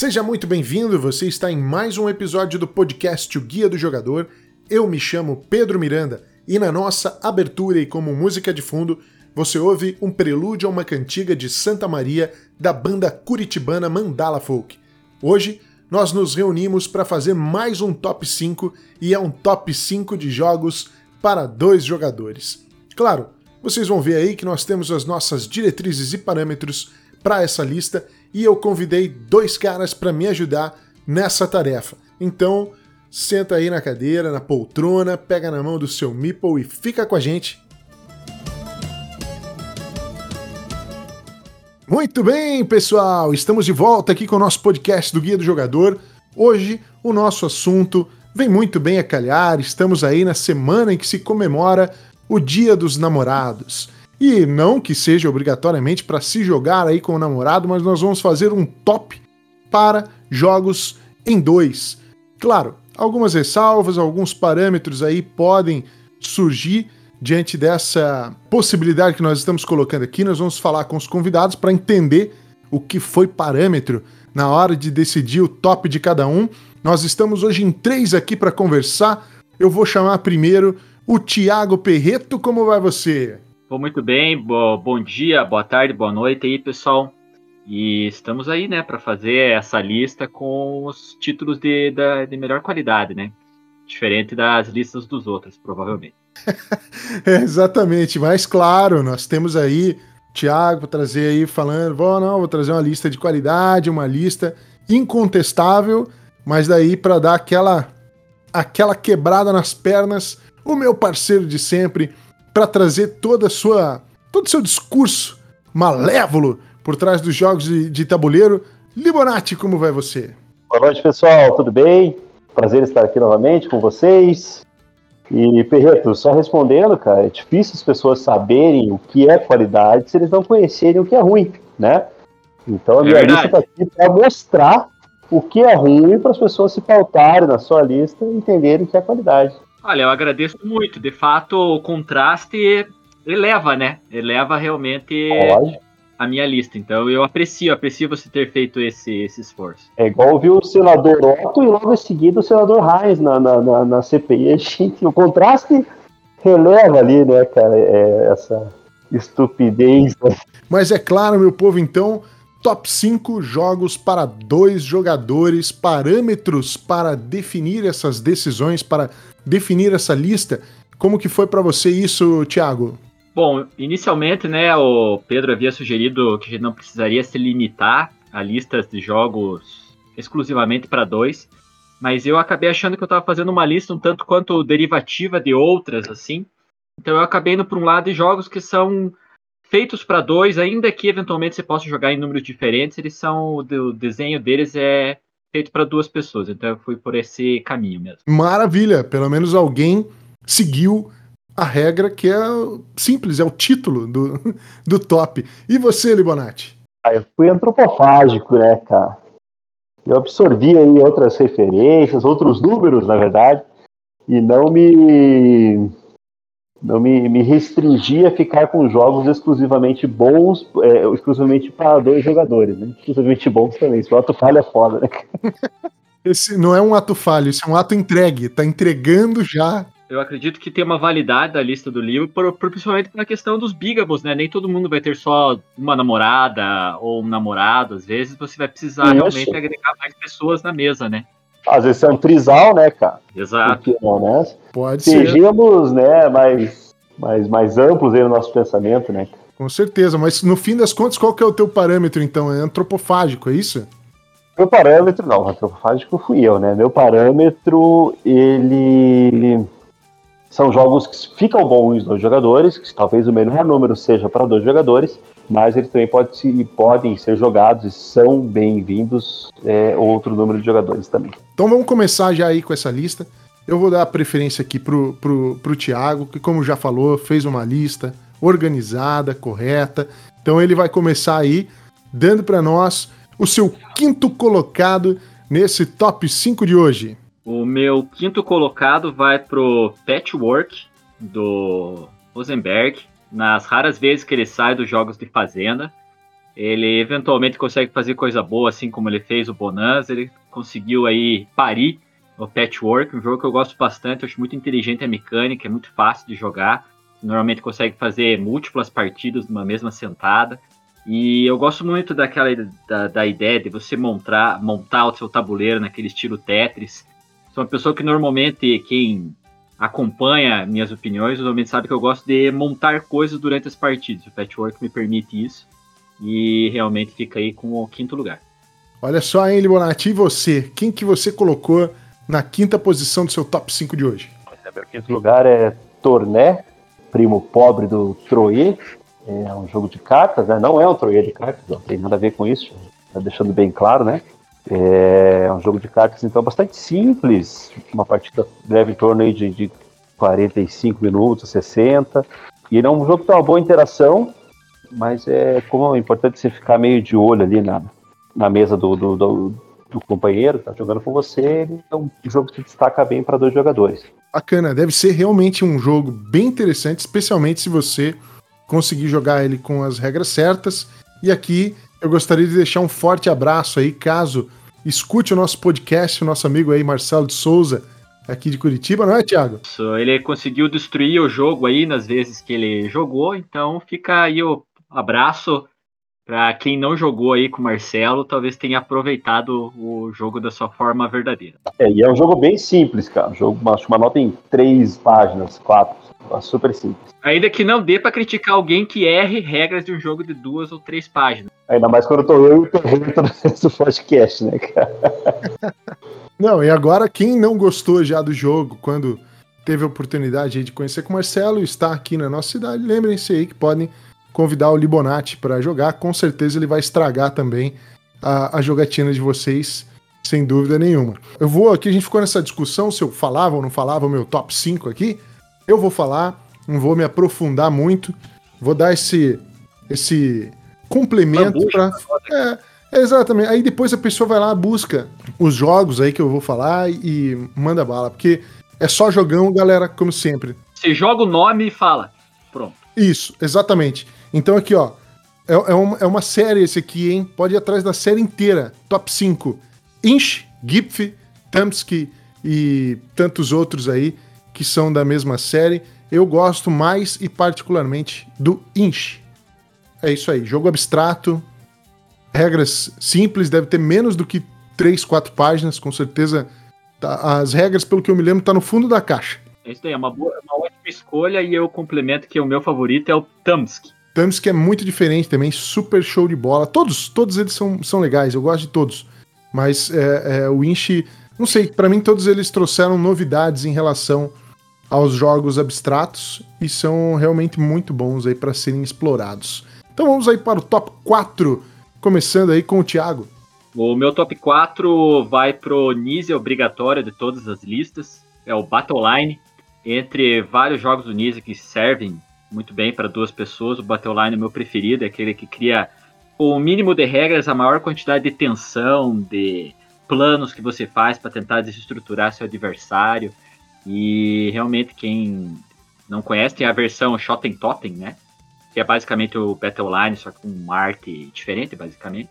Seja muito bem-vindo, você está em mais um episódio do podcast O Guia do Jogador. Eu me chamo Pedro Miranda e na nossa abertura e como música de fundo, você ouve um prelúdio a uma cantiga de Santa Maria da banda curitibana Mandala Folk. Hoje nós nos reunimos para fazer mais um top 5 e é um top 5 de jogos para dois jogadores. Claro, vocês vão ver aí que nós temos as nossas diretrizes e parâmetros para essa lista e eu convidei dois caras para me ajudar nessa tarefa. Então, senta aí na cadeira, na poltrona, pega na mão do seu Meeple e fica com a gente. Muito bem, pessoal, estamos de volta aqui com o nosso podcast do Guia do Jogador. Hoje, o nosso assunto vem muito bem a calhar, estamos aí na semana em que se comemora o Dia dos Namorados. E não que seja obrigatoriamente para se jogar aí com o namorado, mas nós vamos fazer um top para jogos em dois. Claro, algumas ressalvas, alguns parâmetros aí podem surgir diante dessa possibilidade que nós estamos colocando aqui. Nós vamos falar com os convidados para entender o que foi parâmetro na hora de decidir o top de cada um. Nós estamos hoje em três aqui para conversar. Eu vou chamar primeiro o Tiago Perreto. Como vai você? Vou muito bem, bo bom dia, boa tarde, boa noite aí, pessoal. E estamos aí, né, para fazer essa lista com os títulos de, da, de melhor qualidade, né? Diferente das listas dos outros, provavelmente. é, exatamente, mas claro, nós temos aí Tiago trazer aí falando, vou não, vou trazer uma lista de qualidade, uma lista incontestável, mas daí para dar aquela aquela quebrada nas pernas, o meu parceiro de sempre, para trazer toda a sua, todo o seu discurso malévolo por trás dos jogos de, de tabuleiro. Libonati, como vai você? Boa noite, pessoal. Tudo bem? Prazer estar aqui novamente com vocês. E, Perreto, só respondendo, cara, é difícil as pessoas saberem o que é qualidade se eles não conhecerem o que é ruim, né? Então a é minha é lista está aqui para mostrar o que é ruim para as pessoas se pautarem na sua lista e entenderem o que é qualidade. Olha, eu agradeço muito. De fato, o contraste eleva, né? Eleva realmente Pode. a minha lista. Então eu aprecio, aprecio você ter feito esse, esse esforço. É igual viu o senador Otto e logo em seguida o senador Reis na, na, na, na CPI. A gente, o contraste releva ali, né, cara, é, essa estupidez. Né? Mas é claro, meu povo, então, top 5 jogos para dois jogadores, parâmetros para definir essas decisões, para definir essa lista. Como que foi para você isso, Thiago? Bom, inicialmente, né, o Pedro havia sugerido que a gente não precisaria se limitar a listas de jogos exclusivamente para dois, mas eu acabei achando que eu estava fazendo uma lista um tanto quanto derivativa de outras, assim. Então eu acabei indo para um lado de jogos que são feitos para dois, ainda que eventualmente você possa jogar em números diferentes, eles são o desenho deles é feito para duas pessoas. Então eu fui por esse caminho mesmo. Maravilha! Pelo menos alguém seguiu a regra que é simples, é o título do, do top. E você, Libonati? Ah, eu fui antropofágico, né, cara? Eu absorvi aí outras referências, outros números, na verdade, e não me não me, me restringi a ficar com jogos exclusivamente bons, é, exclusivamente para dois jogadores, né? Exclusivamente bons também. Se o ato falha é foda, né? Esse não é um ato falho, esse é um ato entregue. Tá entregando já. Eu acredito que tem uma validade da lista do livro, por, por, principalmente na questão dos bigamos, né? Nem todo mundo vai ter só uma namorada ou um namorado. Às vezes você vai precisar Isso. realmente agregar mais pessoas na mesa, né? Às vezes é um trisal, né, cara? Exato. Porque, né? Pode Sejamos, ser. né, mais, mais, mais amplos aí no nosso pensamento, né? Com certeza, mas no fim das contas, qual que é o teu parâmetro, então? É antropofágico, é isso? Meu parâmetro, não, antropofágico fui eu, né? Meu parâmetro, ele são jogos que ficam bons dois jogadores, que talvez o menor número seja para dois jogadores, mas eles também pode, podem ser jogados e são bem-vindos é, outro número de jogadores também. Então vamos começar já aí com essa lista. Eu vou dar a preferência aqui pro, pro, pro Thiago, que como já falou, fez uma lista organizada, correta. Então ele vai começar aí dando para nós o seu quinto colocado nesse top 5 de hoje. O meu quinto colocado vai pro Patchwork do Rosenberg, nas raras vezes que ele sai dos jogos de Fazenda. Ele eventualmente consegue fazer coisa boa, assim como ele fez o Bonanza. Ele conseguiu aí parir o Patchwork, um jogo que eu gosto bastante. Eu acho muito inteligente a mecânica, é muito fácil de jogar. Normalmente consegue fazer múltiplas partidas numa mesma sentada. E eu gosto muito daquela da, da ideia de você montar, montar o seu tabuleiro naquele estilo Tetris. Sou uma pessoa que normalmente quem acompanha minhas opiniões normalmente sabe que eu gosto de montar coisas durante as partidas. O Patchwork me permite isso e realmente fica aí com o quinto lugar. Olha só, hein, Libonati, e você? Quem que você colocou na quinta posição do seu top 5 de hoje? Meu quinto lugar é Torné, primo pobre do Troie. É um jogo de cartas, né? Não é um Troie de cartas, não tem nada a ver com isso. Tá deixando bem claro, né? É um jogo de cartas, então, bastante simples. Uma partida leva em torno aí de, de 45 minutos, 60. E ele é um jogo que tem uma boa interação, mas é como é importante você ficar meio de olho ali na, na mesa do, do, do, do companheiro que tá jogando com você. É um jogo que se destaca bem para dois jogadores. Bacana, deve ser realmente um jogo bem interessante, especialmente se você conseguir jogar ele com as regras certas. E aqui eu gostaria de deixar um forte abraço aí, caso escute o nosso podcast, o nosso amigo aí, Marcelo de Souza, aqui de Curitiba, não é, Thiago? Ele conseguiu destruir o jogo aí nas vezes que ele jogou, então fica aí o abraço para quem não jogou aí com o Marcelo, talvez tenha aproveitado o jogo da sua forma verdadeira. É, e é um jogo bem simples, cara. Um jogo, acho uma nota em três páginas, quatro. Super simples. Ainda que não dê para criticar alguém que erre regras de um jogo de duas ou três páginas. Ainda mais quando eu tô eu e o Perrito no podcast, né, cara? Não, e agora quem não gostou já do jogo, quando teve a oportunidade de conhecer com o Marcelo, está aqui na nossa cidade, lembrem-se aí que podem convidar o Libonati para jogar, com certeza ele vai estragar também a, a, jogatina de vocês, sem dúvida nenhuma. Eu vou aqui, a gente ficou nessa discussão se eu falava ou não falava o meu top 5 aqui. Eu vou falar, não vou me aprofundar muito, vou dar esse esse complemento para é, exatamente. Aí depois a pessoa vai lá, busca os jogos aí que eu vou falar e manda bala, porque é só jogão, galera, como sempre. Você joga o nome e fala. Pronto. Isso, exatamente. Então aqui, ó, é, é, uma, é uma série esse aqui, hein? Pode ir atrás da série inteira. Top 5. Inch, Gipf, Tamsky e tantos outros aí que são da mesma série. Eu gosto mais e particularmente do Inch. É isso aí, jogo abstrato, regras simples, deve ter menos do que 3, 4 páginas, com certeza. Tá, as regras, pelo que eu me lembro, tá no fundo da caixa. É isso aí, é uma, boa, uma ótima escolha e eu complemento que o meu favorito é o Tamsky. Tamsky é muito diferente também, super show de bola. Todos, todos eles são, são legais, eu gosto de todos. Mas é, é, o Inch, não sei, para mim todos eles trouxeram novidades em relação aos jogos abstratos e são realmente muito bons aí para serem explorados. Então vamos aí para o top 4, começando aí com o Thiago. O meu top 4 vai pro Nise obrigatório de todas as listas, é o Battleline. Entre vários jogos do Nise que servem muito bem para duas pessoas, o Battleline é meu preferido, é aquele que cria o mínimo de regras, a maior quantidade de tensão, de planos que você faz para tentar desestruturar seu adversário. E realmente quem não conhece tem a versão Shotten Totem, né? Que é basicamente o Battleline, só com uma arte diferente, basicamente.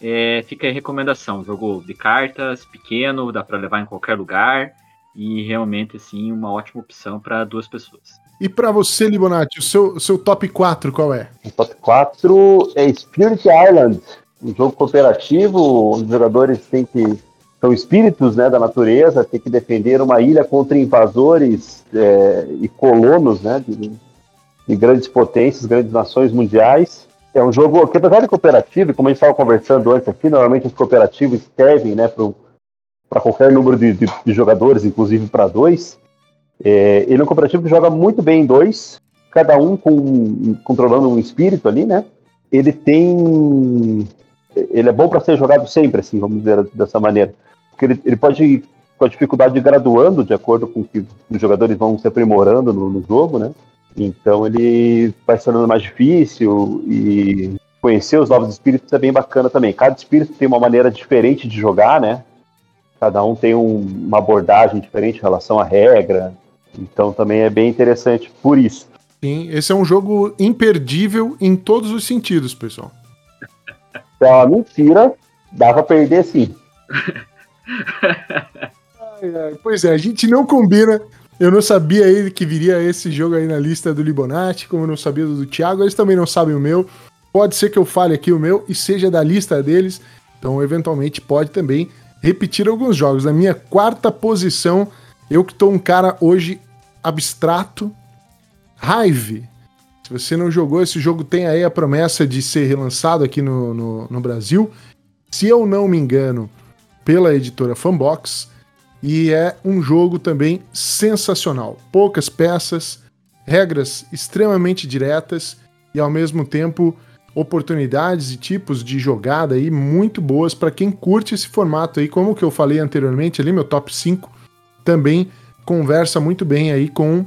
É, fica a recomendação, jogo de cartas, pequeno, dá para levar em qualquer lugar e realmente assim uma ótima opção para duas pessoas. E para você, Libonati, o seu, seu top 4 qual é? O top 4 é Spirit Island, um jogo cooperativo, os jogadores têm que são espíritos né, da natureza, tem que defender uma ilha contra invasores é, e colonos né, de, de, grandes potências, grandes nações mundiais. É um jogo que, apesar de cooperativo, como a gente estava conversando antes aqui, normalmente os cooperativos servem né, para qualquer número de, de, de jogadores, inclusive para dois. É, ele é um cooperativo que joga muito bem em dois, cada um com, controlando um espírito ali, né? Ele tem. Ele é bom para ser jogado sempre, assim, vamos dizer dessa maneira. Porque ele, ele pode ir com a dificuldade graduando de acordo com que os jogadores vão se aprimorando no, no jogo, né? Então ele vai se tornando mais difícil e conhecer os novos espíritos é bem bacana também. Cada espírito tem uma maneira diferente de jogar, né? Cada um tem um, uma abordagem diferente em relação à regra. Então também é bem interessante por isso. Sim, esse é um jogo imperdível em todos os sentidos, pessoal. é uma mentira, dá pra perder sim. ai, ai. Pois é, a gente não combina. Eu não sabia aí que viria esse jogo aí na lista do Libonati, como eu não sabia do, do Thiago, eles também não sabem o meu. Pode ser que eu fale aqui o meu e seja da lista deles, então eventualmente pode também repetir alguns jogos. Na minha quarta posição, eu que tô um cara hoje abstrato, Hive. Se você não jogou, esse jogo tem aí a promessa de ser relançado aqui no, no, no Brasil. Se eu não me engano, pela editora Fanbox. E é um jogo também sensacional. Poucas peças, regras extremamente diretas e ao mesmo tempo oportunidades e tipos de jogada aí muito boas para quem curte esse formato aí, como que eu falei anteriormente ali, meu top 5 também conversa muito bem aí com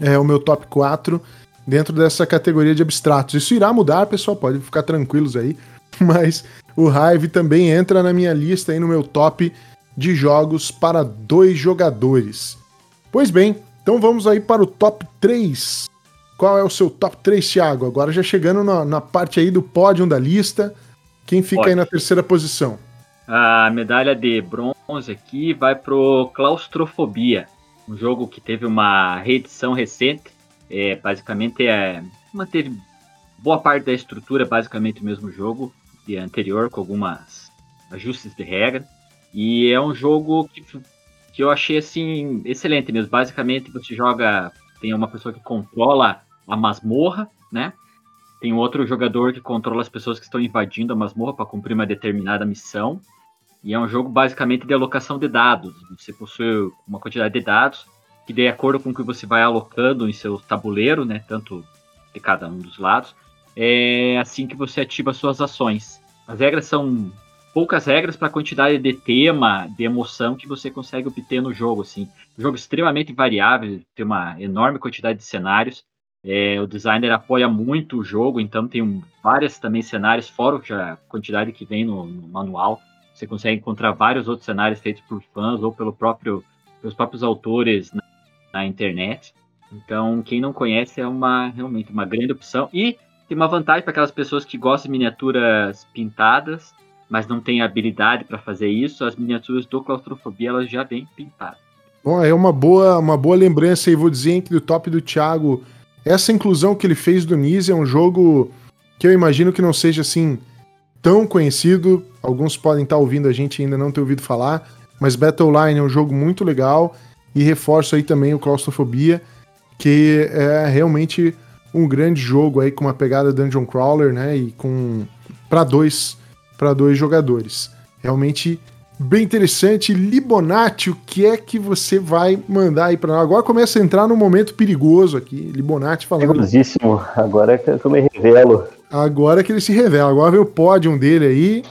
é, o meu top 4 dentro dessa categoria de abstratos. Isso irá mudar, pessoal, pode ficar tranquilos aí, mas o Hive também entra na minha lista aí no meu top de jogos para dois jogadores. Pois bem, então vamos aí para o top 3. Qual é o seu top 3, Thiago? Agora já chegando na, na parte aí do pódio da lista. Quem fica aí na terceira posição? A medalha de bronze aqui vai pro Claustrofobia, um jogo que teve uma reedição recente. É, basicamente é, manteve boa parte da estrutura, basicamente o mesmo jogo anterior, com algumas ajustes de regra. E é um jogo que, que eu achei assim excelente mesmo. Basicamente você joga, tem uma pessoa que controla a masmorra, né? Tem outro jogador que controla as pessoas que estão invadindo a masmorra para cumprir uma determinada missão. E é um jogo basicamente de alocação de dados. Você possui uma quantidade de dados que, de acordo com o que você vai alocando em seu tabuleiro, né, tanto de cada um dos lados, é assim que você ativa suas ações. As regras são poucas regras para a quantidade de tema, de emoção que você consegue obter no jogo. Assim. Um jogo extremamente variável, tem uma enorme quantidade de cenários. É, o designer apoia muito o jogo, então tem um, vários também cenários, fora a quantidade que vem no, no, manual. Você consegue encontrar vários outros cenários feitos por fãs ou pelo próprio, pelos próprios autores na, na internet. Então, quem não conhece é uma realmente uma grande opção. E tem uma vantagem para aquelas pessoas que gostam de miniaturas pintadas, mas não têm habilidade para fazer isso. As miniaturas do Claustrofobia elas já vêm pintadas. Bom, é uma boa, uma boa lembrança aí, vou dizer que do top do Thiago essa inclusão que ele fez do Nise é um jogo que eu imagino que não seja assim tão conhecido. Alguns podem estar ouvindo a gente e ainda não ter ouvido falar, mas Battle Line é um jogo muito legal e reforço aí também o Claustrofobia, que é realmente um grande jogo aí com uma pegada dungeon crawler, né, e com para dois para dois jogadores. Realmente bem interessante. Libonati, o que é que você vai mandar aí para nós? Agora começa a entrar num momento perigoso aqui. Libonati falando. Perigosíssimo. Agora é que eu me revelo. Agora que ele se revela. Agora vem o pódio dele aí.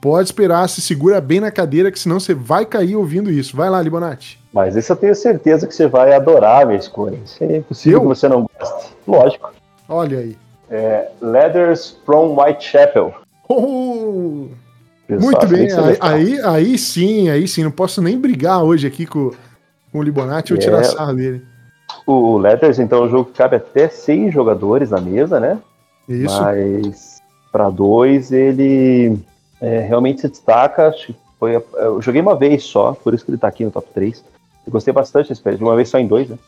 Pode esperar, se segura bem na cadeira, que senão você vai cair ouvindo isso. Vai lá, Libonati. Mas isso eu tenho certeza que você vai adorar a minha escolha. Isso é impossível eu? que você não goste. Lógico. Olha aí. É, Leathers from Whitechapel. Oh! Muito bem, aí, aí, aí, sim, aí sim, não posso nem brigar hoje aqui com, com o Libonati ou é, tirar sarro dele. O Letters, então, é um jogo que cabe até seis jogadores na mesa, né? Isso. Mas para dois ele é, realmente se destaca. Foi, eu joguei uma vez só, por isso que ele tá aqui no top 3. Eu gostei bastante da experiência, uma vez só em dois, né?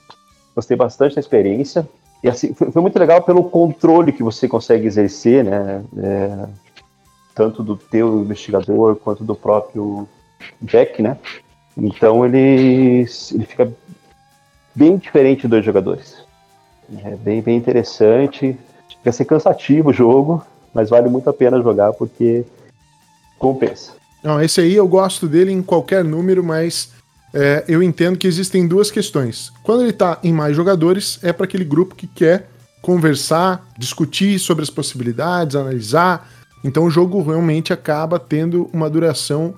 Gostei bastante da experiência. E assim, foi, foi muito legal pelo controle que você consegue exercer, né? É, tanto do teu investigador quanto do próprio Jack, né? Então ele, ele fica bem diferente dos jogadores. É bem, bem interessante. Vai ser cansativo o jogo, mas vale muito a pena jogar porque compensa. Não, esse aí eu gosto dele em qualquer número, mas é, eu entendo que existem duas questões. Quando ele está em mais jogadores, é para aquele grupo que quer conversar, discutir sobre as possibilidades, analisar, então o jogo realmente acaba tendo uma duração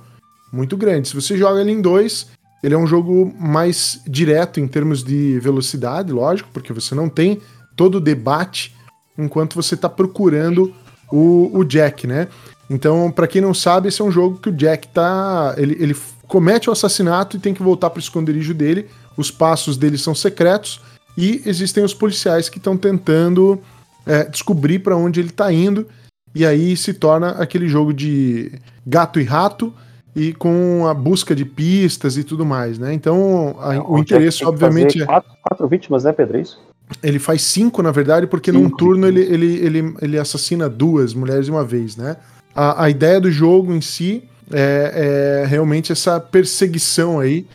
muito grande. Se você joga ele em dois, ele é um jogo mais direto em termos de velocidade, lógico, porque você não tem todo o debate enquanto você está procurando o, o, Jack, né? Então, para quem não sabe, esse é um jogo que o Jack tá. Ele, ele comete o assassinato e tem que voltar para o esconderijo dele. Os passos dele são secretos e existem os policiais que estão tentando é, descobrir para onde ele está indo e aí se torna aquele jogo de gato e rato e com a busca de pistas e tudo mais, né? Então, a, é, o interesse, obviamente. É quatro, quatro vítimas, né, Pedro? É isso? Ele faz cinco, na verdade, porque cinco. num turno ele, ele, ele, ele assassina duas mulheres de uma vez, né? A, a ideia do jogo em si é, é realmente essa perseguição aí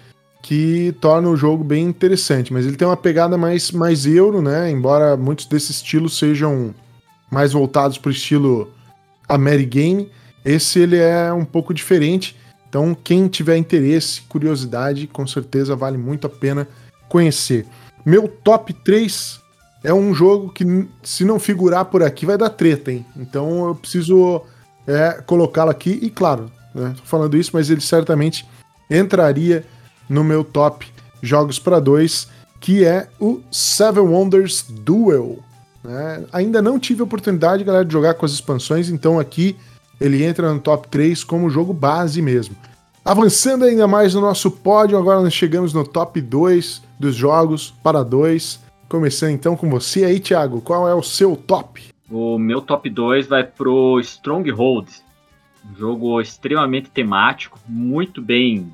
que torna o jogo bem interessante. Mas ele tem uma pegada mais, mais euro, né? Embora muitos desses estilos sejam mais voltados para o estilo Amerigame, esse ele é um pouco diferente. Então, quem tiver interesse, curiosidade, com certeza vale muito a pena conhecer. Meu top 3 é um jogo que, se não figurar por aqui, vai dar treta, hein? Então eu preciso é, colocá-lo aqui. E claro, né, tô falando isso, mas ele certamente entraria no meu top jogos para dois, que é o Seven Wonders Duel. Né? Ainda não tive a oportunidade, galera, de jogar com as expansões, então aqui ele entra no top 3 como jogo base mesmo. Avançando ainda mais no nosso pódio, agora nós chegamos no top 2 dos jogos para dois. Começando então com você aí, Thiago. Qual é o seu top? O meu top 2 vai pro Stronghold. Um jogo extremamente temático, muito bem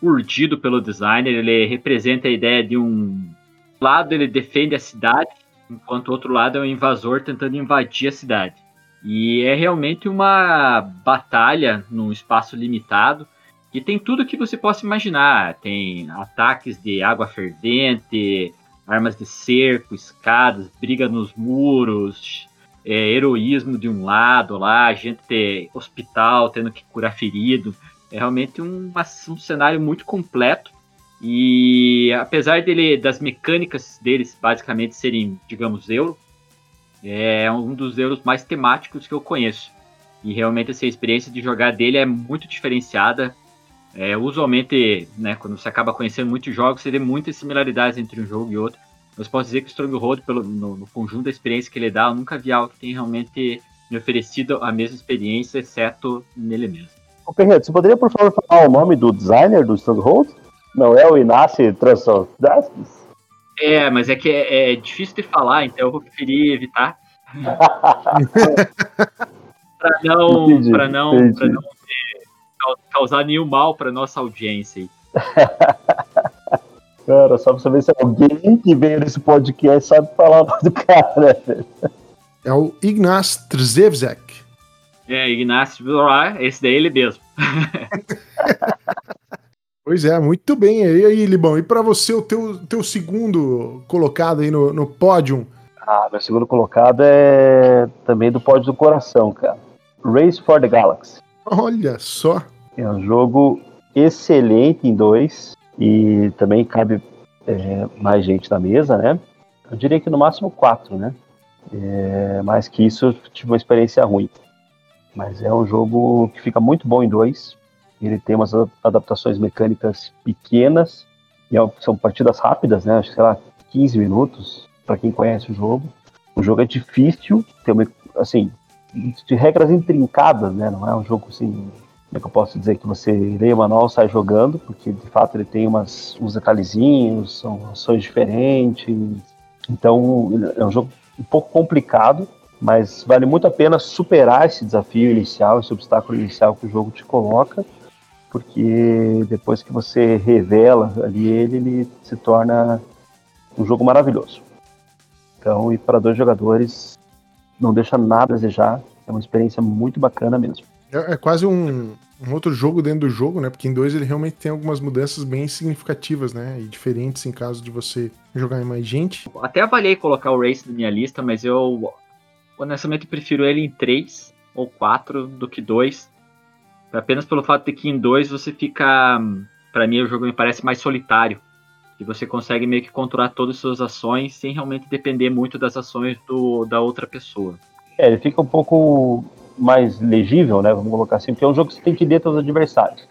urdido pelo designer. Ele representa a ideia de um lado ele defende a cidade, enquanto o outro lado é um invasor tentando invadir a cidade. E é realmente uma batalha num espaço limitado e tem tudo que você possa imaginar. Tem ataques de água fervente, armas de cerco, escadas, briga nos muros, é, heroísmo de um lado lá, gente ter hospital tendo que curar ferido. É realmente um, um cenário muito completo. E apesar dele, das mecânicas deles basicamente serem, digamos, euro, é um dos euros mais temáticos que eu conheço. E realmente essa experiência de jogar dele é muito diferenciada. É, usualmente, né, quando você acaba conhecendo muitos jogos, você vê muitas similaridades entre um jogo e outro. Mas posso dizer que o Stronghold, pelo, no, no, conjunto da experiência que ele dá, eu nunca vi algo que tenha realmente me oferecido a mesma experiência, exceto nele mesmo. Ô, Perreto, você poderia, por favor, falar o nome do designer do Stronghold? Não é o Inácio Transodastis? É, mas é que é, é, difícil de falar, então eu vou preferir evitar. para não, entendi, pra não, entendi. Pra não causar nenhum mal para nossa audiência. Cara, só pra saber se alguém que veio nesse podcast sabe falar o nome do cara. É o Ignaz Trzewczek. É, Ignaz, esse daí ele mesmo. pois é, muito bem. E aí, Libão, e para você, o teu, teu segundo colocado aí no, no pódio? Ah, meu segundo colocado é também do pódio do coração, cara. Race for the Galaxy. Olha só. É um jogo excelente em dois e também cabe é, mais gente na mesa, né? Eu diria que no máximo quatro, né? É, mais que isso, eu tive uma experiência ruim. Mas é um jogo que fica muito bom em dois. Ele tem umas adaptações mecânicas pequenas e é são partidas rápidas, né? Acho que sei lá, 15 minutos para quem conhece o jogo. O jogo é difícil, tem uma, assim, de regras intrincadas, né? Não é um jogo assim, como é que eu posso dizer que você lê o manual sai jogando, porque de fato ele tem umas, uns detalhezinhos, são ações diferentes. Então é um jogo um pouco complicado, mas vale muito a pena superar esse desafio inicial, esse obstáculo inicial que o jogo te coloca, porque depois que você revela ali ele, ele se torna um jogo maravilhoso. Então, e para dois jogadores, não deixa nada a desejar. É uma experiência muito bacana mesmo. É, é quase um, um, outro jogo dentro do jogo, né? Porque em dois ele realmente tem algumas mudanças bem significativas, né? E diferentes em caso de você jogar em mais gente. Até avaliei colocar o Race na minha lista, mas eu honestamente prefiro ele em três ou quatro do que dois. Apenas pelo fato de que em dois você fica. para mim o jogo me parece mais solitário e você consegue meio que controlar todas as suas ações sem realmente depender muito das ações do, da outra pessoa. É, ele fica um pouco mais legível, né? Vamos colocar assim, porque é um jogo que você tem que ler seus adversários.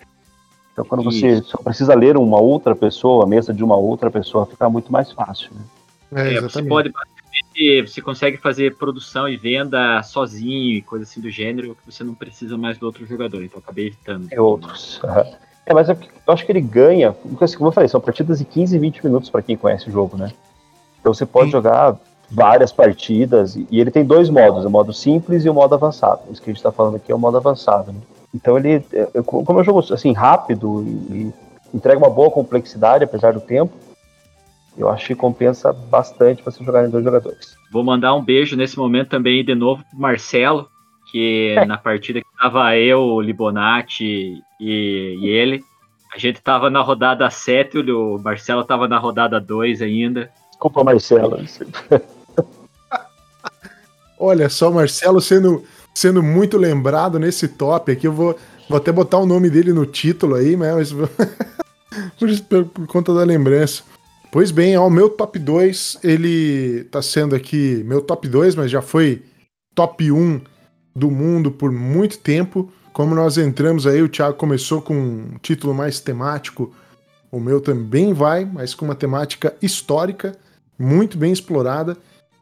Então, quando Isso. você só precisa ler uma outra pessoa, a mesa de uma outra pessoa, fica muito mais fácil. Né? É, é, você pode você consegue fazer produção e venda sozinho e coisa assim do gênero que você não precisa mais do outro jogador. Então, acabei evitando. É outros. Uhum. É, mas eu acho que ele ganha, como eu falei, são partidas de 15 e 20 minutos para quem conhece o jogo, né? Então você pode Sim. jogar várias partidas, e ele tem dois modos, o modo simples e o modo avançado. Isso que a gente está falando aqui é o modo avançado. Né? Então ele, é, como é um jogo assim, rápido e, entrega uma boa complexidade, apesar do tempo, eu acho que compensa bastante você jogar em dois jogadores. Vou mandar um beijo nesse momento também de novo pro Marcelo, que na partida que tava eu, o Libonati e, e, ele, a gente tava na rodada 7, o Marcelo tava na rodada 2 ainda. Desculpa, Marcelo. Olha só, Marcelo sendo, sendo muito lembrado nesse top aqui, eu vou, vou até botar o nome dele no título aí, mas por, por conta da lembrança. Pois bem, ó, o meu top 2, ele tá sendo aqui meu top 2, mas já foi top 1 do mundo por muito tempo. Como nós entramos aí, o Thiago começou com um título mais temático, o meu também vai, mas com uma temática histórica, muito bem explorada,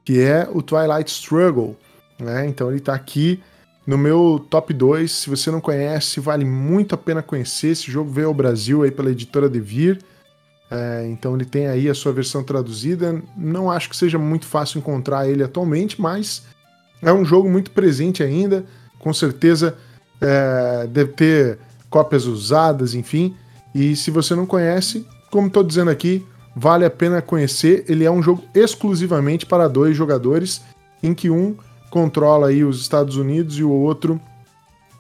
que é o Twilight Struggle. Né? Então ele tá aqui no meu top 2. Se você não conhece, vale muito a pena conhecer. Esse jogo veio ao Brasil aí pela editora Devir. É, então ele tem aí a sua versão traduzida. Não acho que seja muito fácil encontrar ele atualmente, mas é um jogo muito presente ainda. Com certeza é, deve ter cópias usadas, enfim. E se você não conhece, como estou dizendo aqui, vale a pena conhecer. Ele é um jogo exclusivamente para dois jogadores, em que um controla aí os Estados Unidos e o outro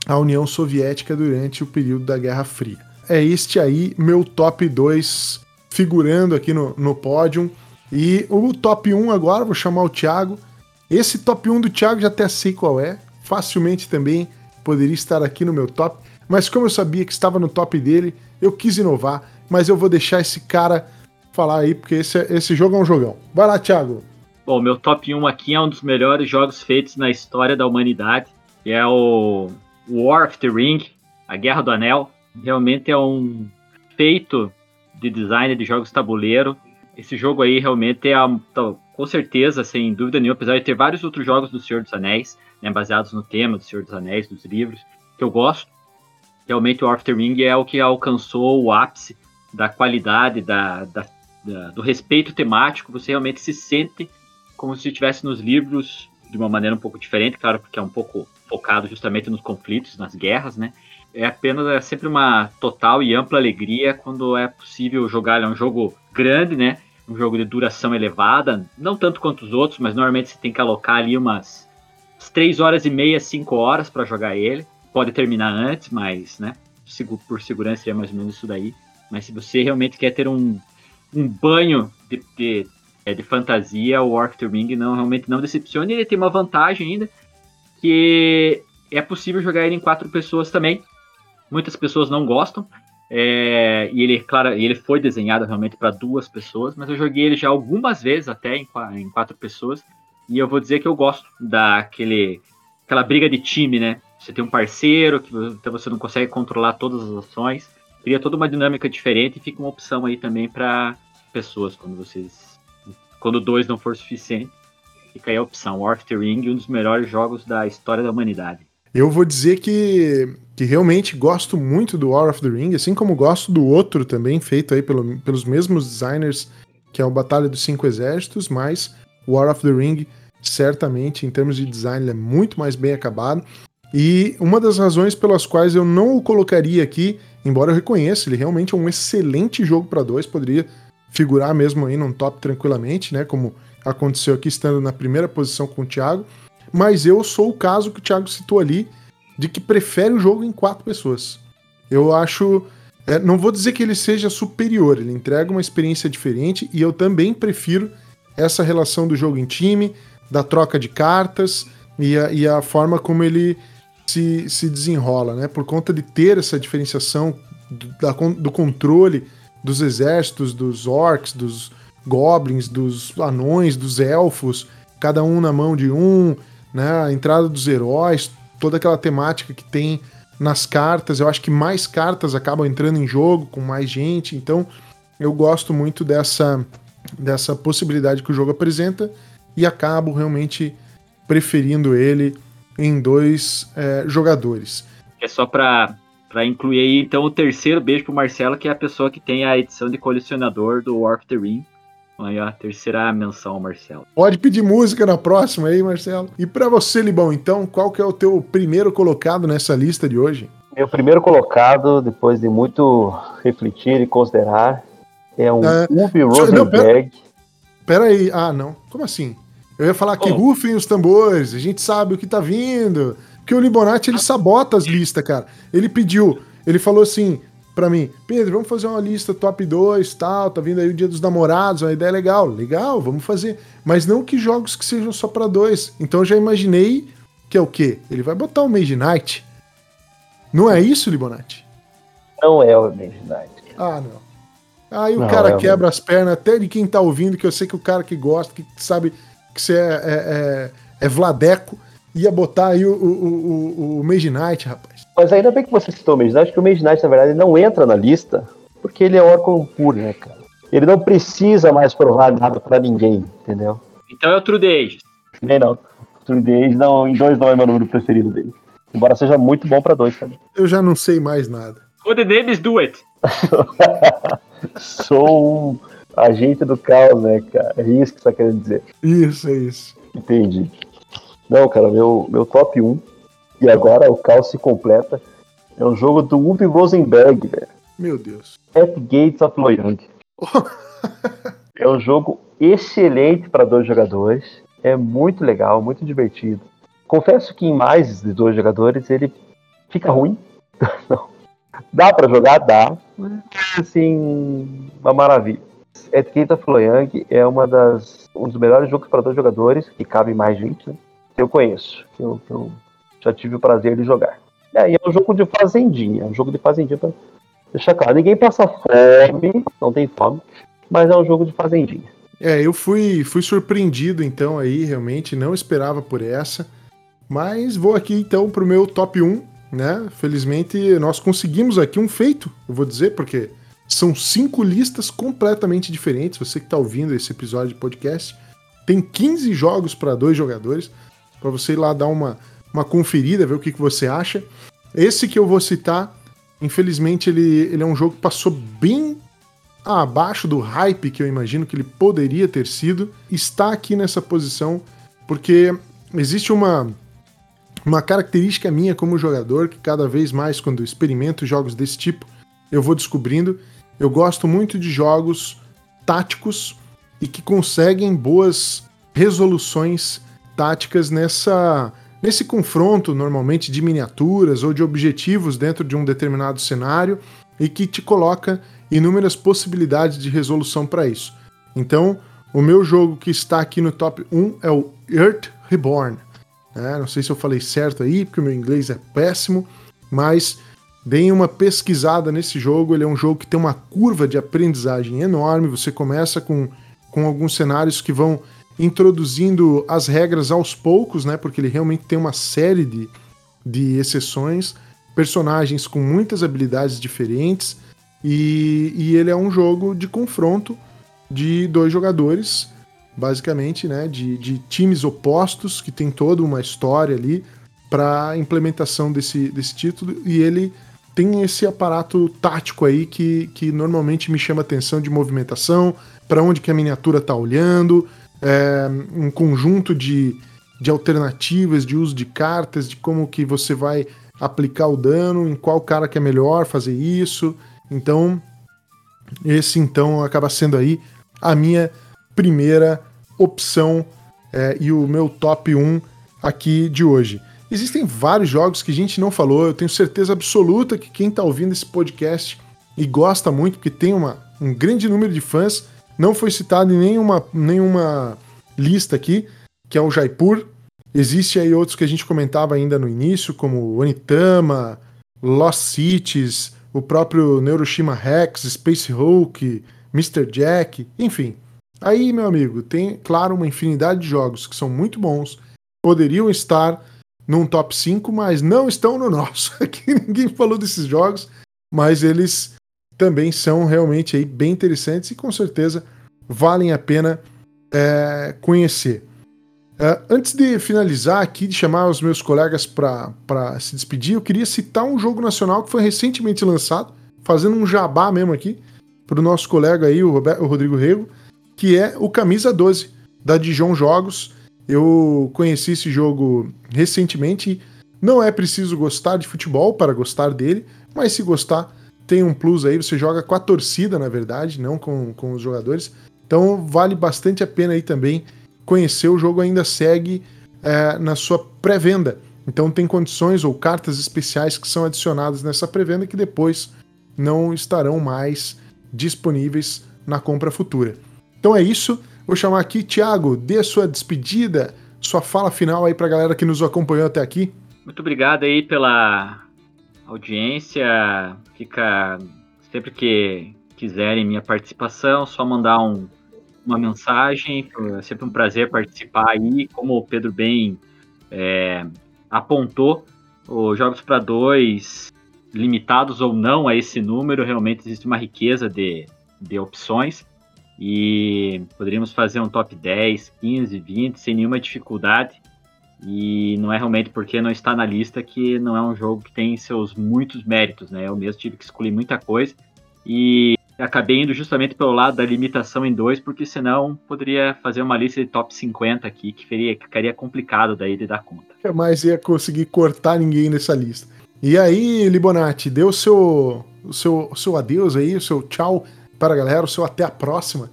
a União Soviética durante o período da Guerra Fria. É este aí meu top 2 figurando aqui no, no pódio. E o top 1 agora, vou chamar o Thiago. Esse top 1 do Thiago já até sei qual é. Facilmente também poderia estar aqui no meu top. Mas como eu sabia que estava no top dele, eu quis inovar. Mas eu vou deixar esse cara falar aí, porque esse, esse jogo é um jogão. Vai lá, Thiago. Bom, meu top 1 aqui é um dos melhores jogos feitos na história da humanidade. Que é o War of the Ring, a Guerra do Anel. Realmente é um feito de design de jogos tabuleiro. Esse jogo aí realmente é, tá, com certeza, sem dúvida nenhuma, apesar de ter vários outros jogos do Senhor dos Anéis, né, baseados no tema do Senhor dos Anéis, dos livros, que eu gosto. Realmente o After Ring é o que alcançou o ápice da qualidade, da, da, da, do respeito temático. Você realmente se sente como se estivesse nos livros de uma maneira um pouco diferente, claro, porque é um pouco focado justamente nos conflitos, nas guerras, né? é apenas é sempre uma total e ampla alegria quando é possível jogar. É um jogo grande, né? Um jogo de duração elevada, não tanto quanto os outros, mas normalmente você tem que alocar ali umas, umas 3 horas e meia, 5 horas para jogar ele. Pode terminar antes, mas, né? Por segurança seria mais ou menos isso daí. Mas se você realmente quer ter um, um banho de, de, é, de fantasia, o Warp the Ring não, realmente não decepciona. E ele tem uma vantagem ainda, que é possível jogar ele em quatro pessoas também muitas pessoas não gostam. É, e ele, claro, ele foi desenhado realmente para duas pessoas, mas eu joguei ele já algumas vezes até em, em, quatro pessoas. E eu vou dizer que eu gosto daquele aquela briga de time, né? Você tem um parceiro que então você não consegue controlar todas as ações. Cria toda uma dinâmica diferente e fica uma opção aí também para pessoas quando vocês quando dois não for suficiente. Fica aí a opção. War of the Ring, um dos melhores jogos da história da humanidade. Eu vou dizer que, que realmente gosto muito do War of the Ring, assim como gosto do outro também, feito aí pelo, pelos mesmos designers, que é o Batalha dos Cinco Exércitos, mas War of the Ring, certamente, em termos de design, é muito mais bem acabado. E uma das razões pelas quais eu não o colocaria aqui, embora eu reconheça, ele realmente é um excelente jogo para dois, poderia figurar mesmo aí num top tranquilamente, né? Como aconteceu aqui, estando na primeira posição com o Thiago mas eu sou o caso que o Thiago citou ali, de que prefere o jogo em quatro pessoas. Eu acho. É, não vou dizer que ele seja superior, ele entrega uma experiência diferente e eu também prefiro essa relação do jogo em time, da troca de cartas e a, e a forma como ele se, se desenrola, né? Por conta de ter essa diferenciação do, da, do controle dos exércitos, dos orcs, dos goblins, dos anões, dos elfos, cada um na mão de um, né? A entrada dos heróis, toda aquela temática que tem nas cartas. Eu acho que mais cartas acabam entrando em jogo com mais gente. Então, eu gosto muito dessa, dessa possibilidade que o jogo apresenta e acabo realmente preferindo ele em dois é, jogadores. É só para para incluir aí, então, o terceiro beijo pro Marcelo, que é a pessoa que tem a edição de colecionador do War of the Ring. Aí, ó, terceira menção, Marcelo. Pode pedir música na próxima aí, Marcelo. E para você, Libão, então, qual que é o teu primeiro colocado nessa lista de hoje? Meu primeiro colocado, depois de muito refletir e considerar, é um é... Uwe Rosenberg. Pera aí, ah, não. Como assim? Eu ia falar que rufem os tambores, a gente sabe o que tá vindo. Porque o Libonati, ele sabota as listas, cara. Ele pediu, ele falou assim para mim, Pedro, vamos fazer uma lista top 2, tal, tá vindo aí o Dia dos Namorados, uma ideia legal. Legal, vamos fazer. Mas não que jogos que sejam só para dois. Então eu já imaginei que é o quê? Ele vai botar o Mage Knight. Não é isso, Libonati? Não é o Mage Knight. Ah, não. Aí o não, cara é quebra as pernas até de quem tá ouvindo, que eu sei que o cara que gosta, que sabe que você é, é, é, é Vladeco, ia botar aí o, o, o, o Mage Knight, rapaz. Mas ainda bem que você citou o Mage Knight, que o Mage Knight, na verdade, não entra na lista, porque ele é órgão puro, né, cara? Ele não precisa mais provar nada pra ninguém, entendeu? Então é o True The Age. Nem não. True The Age não, em dois não é meu número preferido dele. Embora seja muito bom pra dois também. Eu já não sei mais nada. O The Names Do It. Sou um agente do caos, né, cara? É isso que você tá querendo dizer. Isso, é isso. Entendi. Não, cara, meu, meu top 1, e agora o caos se completa, é um jogo do Uwe Rosenberg, velho. Meu Deus. At Gates of Loyang. é um jogo excelente para dois jogadores. É muito legal, muito divertido. Confesso que em mais de dois jogadores ele fica ruim. Não. Dá para jogar? Dá. Mas, assim, uma maravilha. At Gates of Loyang é uma das, um dos melhores jogos para dois jogadores, que cabe mais gente, né? que eu conheço, que eu, que eu, já tive o prazer de jogar. E aí é um jogo de fazendinha, é um jogo de fazendinha pra deixar claro. Ninguém passa fome, não tem fome, mas é um jogo de fazendinha. É, eu fui, fui surpreendido então aí, realmente, não esperava por essa. Mas vou aqui então pro meu top 1, né? Felizmente nós conseguimos aqui um feito, eu vou dizer, porque são cinco listas completamente diferentes. Você que está ouvindo esse episódio de podcast, tem 15 jogos para dois jogadores para você ir lá dar uma, uma conferida, ver o que, que você acha. Esse que eu vou citar, infelizmente, ele, ele é um jogo que passou bem abaixo do hype que eu imagino que ele poderia ter sido. Está aqui nessa posição porque existe uma, uma característica minha como jogador que cada vez mais, quando experimento jogos desse tipo, eu vou descobrindo. Eu gosto muito de jogos táticos e que conseguem boas resoluções táticas nessa nesse confronto normalmente de miniaturas ou de objetivos dentro de um determinado cenário e que te coloca inúmeras possibilidades de resolução para isso. Então, o meu jogo que está aqui no top 1 é o Earth Reborn. É, não sei se eu falei certo aí, porque o meu inglês é péssimo, mas deem uma pesquisada nesse jogo. Ele é um jogo que tem uma curva de aprendizagem enorme. Você começa com, com alguns cenários que vão introduzindo as regras aos poucos, né? Porque ele realmente tem uma série de, de exceções, personagens com muitas habilidades diferentes, e, e ele é um jogo de confronto de dois jogadores, basicamente, né? De, de times opostos, que tem toda uma história ali para implementação desse, desse título, e ele tem esse aparato tático aí que, que normalmente me chama atenção de movimentação, para onde que a miniatura está olhando, é, um conjunto de, de alternativas de uso de cartas, de como que você vai aplicar o dano, em qual cara que é melhor fazer isso. Então, esse então acaba sendo aí a minha primeira opção é, e o meu top 1 aqui de hoje. Existem vários jogos que a gente não falou, eu tenho certeza absoluta que quem está ouvindo esse podcast e gosta muito, porque tem uma, um grande número de fãs, não foi citado em nenhuma, nenhuma lista aqui, que é o Jaipur. Existe aí outros que a gente comentava ainda no início, como Onitama, Lost Cities, o próprio Neuroshima Rex, Space Hulk, Mr. Jack, enfim. Aí, meu amigo, tem, claro, uma infinidade de jogos que são muito bons, poderiam estar num top 5, mas não estão no nosso. Aqui ninguém falou desses jogos, mas eles também são realmente aí bem interessantes e com certeza valem a pena é, conhecer. É, antes de finalizar aqui, de chamar os meus colegas para se despedir, eu queria citar um jogo nacional que foi recentemente lançado, fazendo um jabá mesmo aqui, para o nosso colega aí, o, Roberto, o Rodrigo Rego, que é o Camisa 12 da Dijon Jogos. Eu conheci esse jogo recentemente. Não é preciso gostar de futebol para gostar dele, mas se gostar, tem um plus aí. Você joga com a torcida, na verdade, não com, com os jogadores. Então vale bastante a pena aí também conhecer. O jogo ainda segue é, na sua pré-venda. Então tem condições ou cartas especiais que são adicionadas nessa pré-venda que depois não estarão mais disponíveis na compra futura. Então é isso. Vou chamar aqui, Thiago, dê sua despedida, sua fala final aí para a galera que nos acompanhou até aqui. Muito obrigado aí pela audiência. Fica sempre que quiserem minha participação, só mandar um, uma mensagem. É sempre um prazer participar aí. Como o Pedro bem é, apontou, os jogos para dois, limitados ou não a esse número, realmente existe uma riqueza de, de opções. E poderíamos fazer um top 10, 15, 20 sem nenhuma dificuldade. E não é realmente porque não está na lista que não é um jogo que tem seus muitos méritos, né? Eu mesmo tive que escolher muita coisa e acabei indo justamente pelo lado da limitação em dois, porque senão poderia fazer uma lista de top 50 aqui, que ficaria, complicado daí de dar conta. Jamais ia conseguir cortar ninguém nessa lista. E aí, Libonati, o seu, o seu, seu adeus aí, o seu tchau para a galera, o seu até a próxima.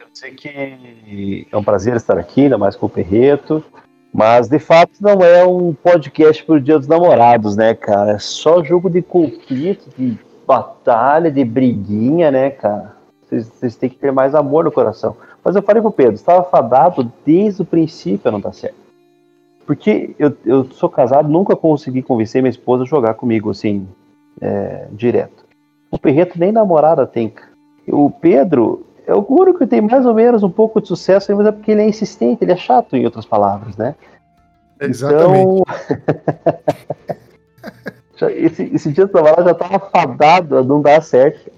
Eu sei que é um prazer estar aqui, ainda mais com o Perreto. Mas de fato não é um podcast pro Dia dos Namorados, né, cara? É só jogo de conflito, de batalha, de briguinha, né, cara? Vocês têm que ter mais amor no coração. Mas eu falei pro Pedro, estava fadado desde o princípio não tá certo. Porque eu, eu sou casado, nunca consegui convencer minha esposa a jogar comigo, assim, é, direto. O Perreto nem namorada tem. O Pedro, é o único que tem mais ou menos um pouco de sucesso, mas é porque ele é insistente, ele é chato, em outras palavras, né? Exatamente. Então, esse, esse dia do trabalho já tava fadado a não dar certo.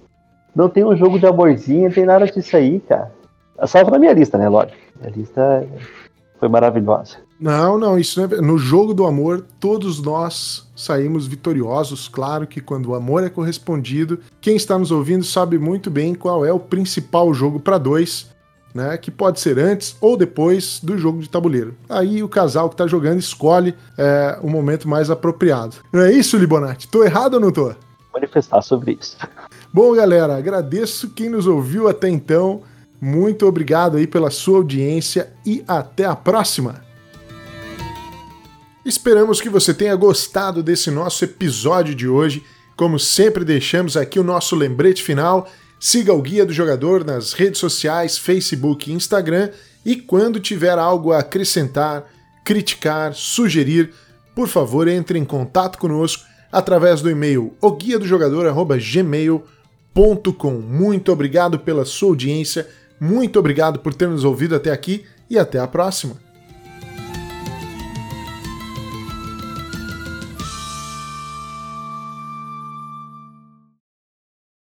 Não tem um jogo de amorzinho, não tem nada disso aí, cara. Só na minha lista, né, lógico. A lista foi maravilhosa. Não, não, isso não é... No jogo do amor, todos nós saímos vitoriosos. Claro que quando o amor é correspondido, quem está nos ouvindo sabe muito bem qual é o principal jogo para dois, né? Que pode ser antes ou depois do jogo de tabuleiro. Aí o casal que está jogando escolhe é, o momento mais apropriado. Não é isso, Libonati? Tô errado ou não tô? Manifestar sobre isso. Bom, galera, agradeço quem nos ouviu até então. Muito obrigado aí pela sua audiência e até a próxima! Esperamos que você tenha gostado desse nosso episódio de hoje. Como sempre, deixamos aqui o nosso lembrete final. Siga o Guia do Jogador nas redes sociais, Facebook e Instagram. E quando tiver algo a acrescentar, criticar, sugerir, por favor, entre em contato conosco através do e-mail oguiadojogador.gmail.com. Muito obrigado pela sua audiência, muito obrigado por ter nos ouvido até aqui e até a próxima.